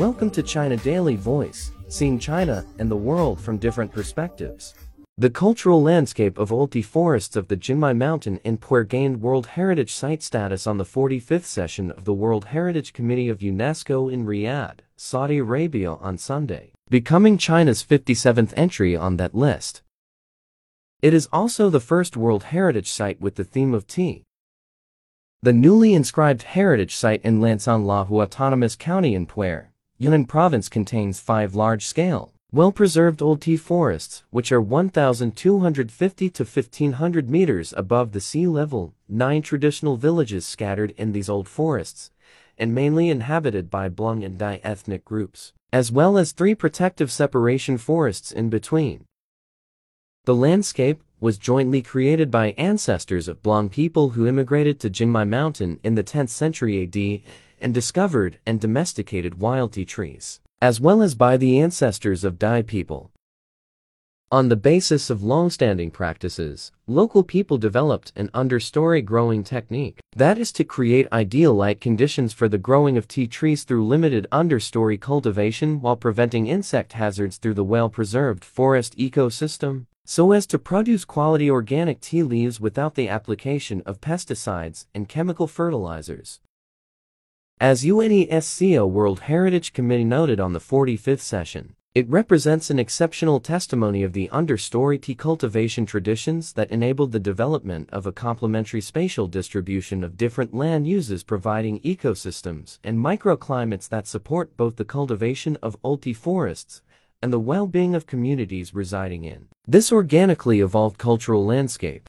Welcome to China Daily Voice, seeing China and the world from different perspectives. The cultural landscape of old tea forests of the Jingmai Mountain in Pu'er gained World Heritage Site status on the 45th session of the World Heritage Committee of UNESCO in Riyadh, Saudi Arabia on Sunday, becoming China's 57th entry on that list. It is also the first World Heritage Site with the theme of tea. The newly inscribed heritage site in Lancang Lahu Autonomous County in Pu'er, Yunnan Province contains five large-scale, well-preserved old tea forests, which are 1,250 to 1,500 meters above the sea level, nine traditional villages scattered in these old forests, and mainly inhabited by Blang and Dai ethnic groups, as well as three protective separation forests in between. The landscape was jointly created by ancestors of Blang people who immigrated to Jingmai Mountain in the 10th century AD and discovered and domesticated wild tea trees, as well as by the ancestors of Dai people. On the basis of long-standing practices, local people developed an understory growing technique. That is to create ideal light conditions for the growing of tea trees through limited understory cultivation while preventing insect hazards through the well-preserved forest ecosystem so as to produce quality organic tea leaves without the application of pesticides and chemical fertilizers. As UNESCO World Heritage Committee noted on the 45th session, it represents an exceptional testimony of the understory tea cultivation traditions that enabled the development of a complementary spatial distribution of different land uses providing ecosystems and microclimates that support both the cultivation of old tea forests and the well-being of communities residing in this organically evolved cultural landscape.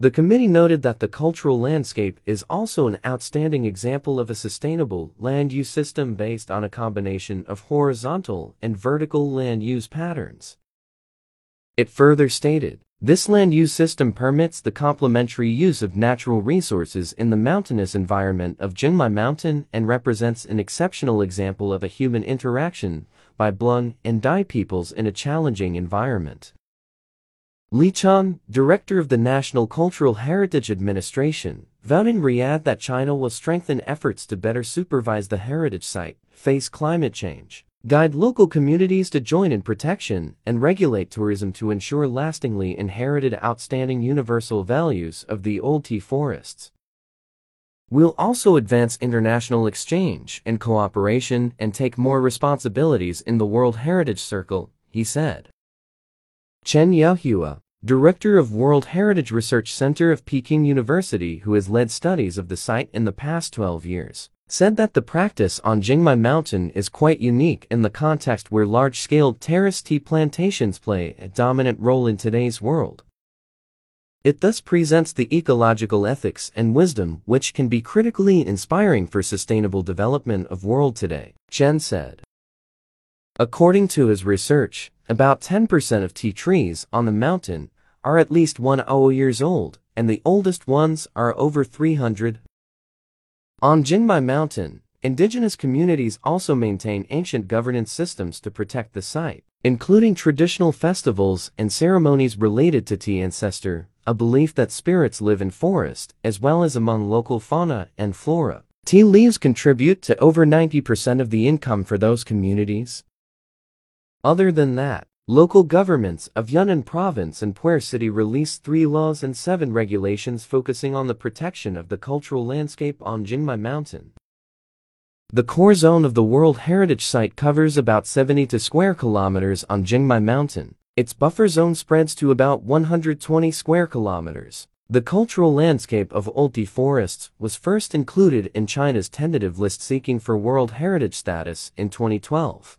The committee noted that the cultural landscape is also an outstanding example of a sustainable land use system based on a combination of horizontal and vertical land use patterns. It further stated, this land use system permits the complementary use of natural resources in the mountainous environment of Jingmai Mountain and represents an exceptional example of a human interaction by Blang and Dai peoples in a challenging environment. Li Chang, director of the National Cultural Heritage Administration, vowed in Riyadh that China will strengthen efforts to better supervise the heritage site, face climate change, guide local communities to join in protection, and regulate tourism to ensure lastingly inherited outstanding universal values of the old tea forests. We'll also advance international exchange and cooperation and take more responsibilities in the World Heritage Circle, he said. Chen Yaohua, director of World Heritage Research Center of Peking University who has led studies of the site in the past 12 years, said that the practice on Jingmai Mountain is quite unique in the context where large-scale terrace tea plantations play a dominant role in today's world. It thus presents the ecological ethics and wisdom which can be critically inspiring for sustainable development of world today, Chen said. According to his research, about 10% of tea trees on the mountain are at least 100 years old, and the oldest ones are over 300. On Jingmai Mountain, indigenous communities also maintain ancient governance systems to protect the site, including traditional festivals and ceremonies related to tea ancestor, a belief that spirits live in forest, as well as among local fauna and flora. Tea leaves contribute to over 90% of the income for those communities. Other than that, local governments of Yunnan Province and Pu'er City released three laws and seven regulations focusing on the protection of the cultural landscape on Jingmai Mountain. The core zone of the World Heritage Site covers about 72 square kilometers on Jingmai Mountain. Its buffer zone spreads to about 120 square kilometers. The cultural landscape of tea forests was first included in China's tentative list seeking for World Heritage status in 2012.